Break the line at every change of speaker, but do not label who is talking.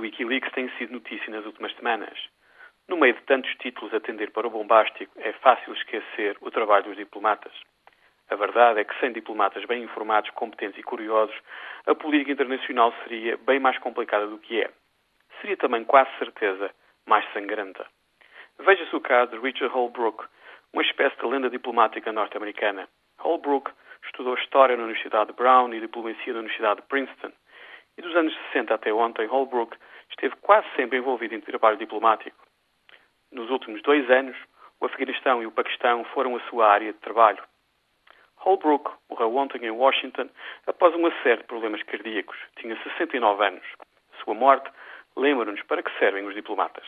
do Wikileaks têm sido notícia nas últimas semanas. No meio de tantos títulos a tender para o bombástico, é fácil esquecer o trabalho dos diplomatas. A verdade é que sem diplomatas bem informados, competentes e curiosos, a política internacional seria bem mais complicada do que é. Seria também, quase certeza, mais sangrenta. Veja-se o caso de Richard Holbrooke, uma espécie de lenda diplomática norte-americana. Holbrooke estudou História na Universidade de Brown e Diplomacia na Universidade de Princeton. E dos anos 60 até ontem, Holbrooke esteve quase sempre envolvido em trabalho diplomático. Nos últimos dois anos, o Afeganistão e o Paquistão foram a sua área de trabalho. Holbrooke morreu ontem em Washington após uma série de problemas cardíacos. Tinha 69 anos. Sua morte lembra-nos para que servem os diplomatas.